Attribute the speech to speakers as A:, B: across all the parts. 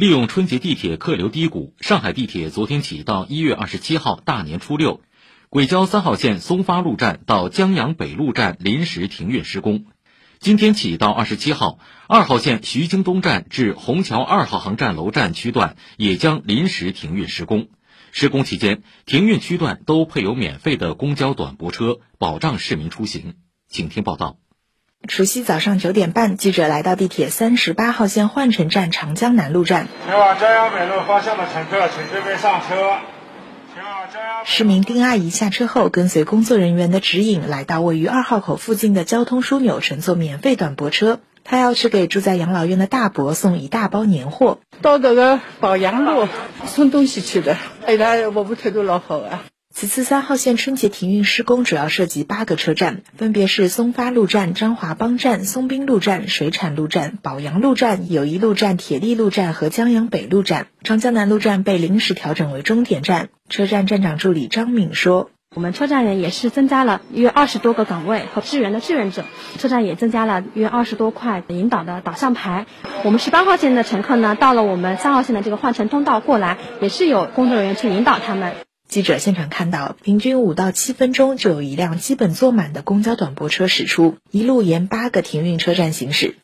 A: 利用春节地铁客流低谷，上海地铁昨天起到一月二十七号大年初六，轨交三号线松发路站到江阳北路站临时停运施工。今天起到二十七号，二号线徐泾东站至虹桥二号航站楼站区段也将临时停运施工。施工期间，停运区段都配有免费的公交短驳车，保障市民出行。请听报道。
B: 除夕早上九点半，记者来到地铁三十八号线换乘站长江南路站。
C: 前往江阳北路方向的乘客，请这边上车。
B: 市民丁阿姨下车后，跟随工作人员的指引，来到位于二号口附近的交通枢纽，乘坐免费短驳车。她要去给住在养老院的大伯送一大包年货。
D: 到这个宝阳路送东西去的，哎呀，我们态度老好啊。
B: 此次三号线春节停运施工主要涉及八个车站，分别是松发路站、张华浜站、松滨路站、水产路站、宝阳路站、友谊路站、铁力路站和江阳北路站。长江南路站被临时调整为终点站。车站站长助理张敏说：“
E: 我们车站人也是增加了约二十多个岗位和支援的志愿者，车站也增加了约二十多块引导的导向牌。我们十八号线的乘客呢，到了我们三号线的这个换乘通道过来，也是有工作人员去引导他们。”
B: 记者现场看到，平均五到七分钟就有一辆基本坐满的公交短驳车驶出，一路沿八个停运车站行驶。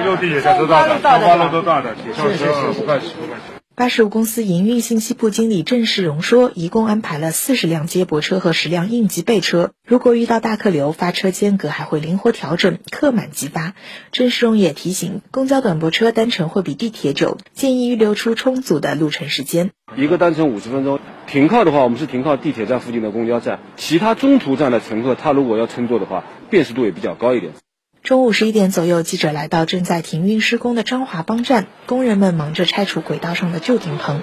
C: 路地铁站都到的，松发路都到的，铁路车不客气，不客气。
B: 巴士公司营运信息部经理郑世荣说，一共安排了四十辆接驳车和十辆应急备车，如果遇到大客流，发车间隔还会灵活调整，客满即发。郑世荣也提醒，公交短驳车单程会比地铁久，建议预留出充足的路程时间。
F: 一个单程五十分钟。停靠的话，我们是停靠地铁站附近的公交站。其他中途站的乘客，他如果要乘坐的话，辨识度也比较高一点。
B: 中午十一点左右，记者来到正在停运施工的张华浜站，工人们忙着拆除轨道上的旧顶棚。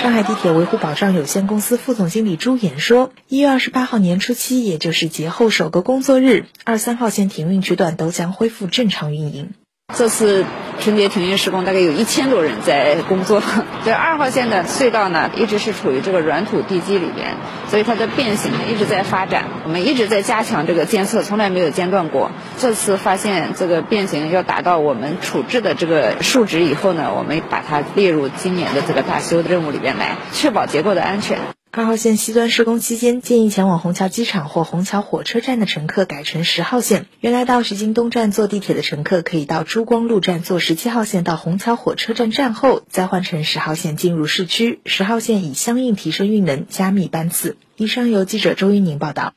B: 上海地铁维护保障有限公司副总经理朱岩说：“一月二十八号年初七，也就是节后首个工作日，二三号线停运区段都将恢复正常运营。”
G: 这次春节停运施工，大概有一千多人在工作。这二号线的隧道呢，一直是处于这个软土地基里边，所以它的变形一直在发展。我们一直在加强这个监测，从来没有间断过。这次发现这个变形要达到我们处置的这个数值以后呢，我们把它列入今年的这个大修的任务里边来，确保结构的安全。
B: 二号线西端施工期间，建议前往虹桥机场或虹桥火车站的乘客改乘十号线。原来到徐泾东站坐地铁的乘客，可以到珠光路站坐十七号线到虹桥火车站站后，再换乘十号线进入市区。十号线已相应提升运能，加密班次。以上由记者周一宁报道。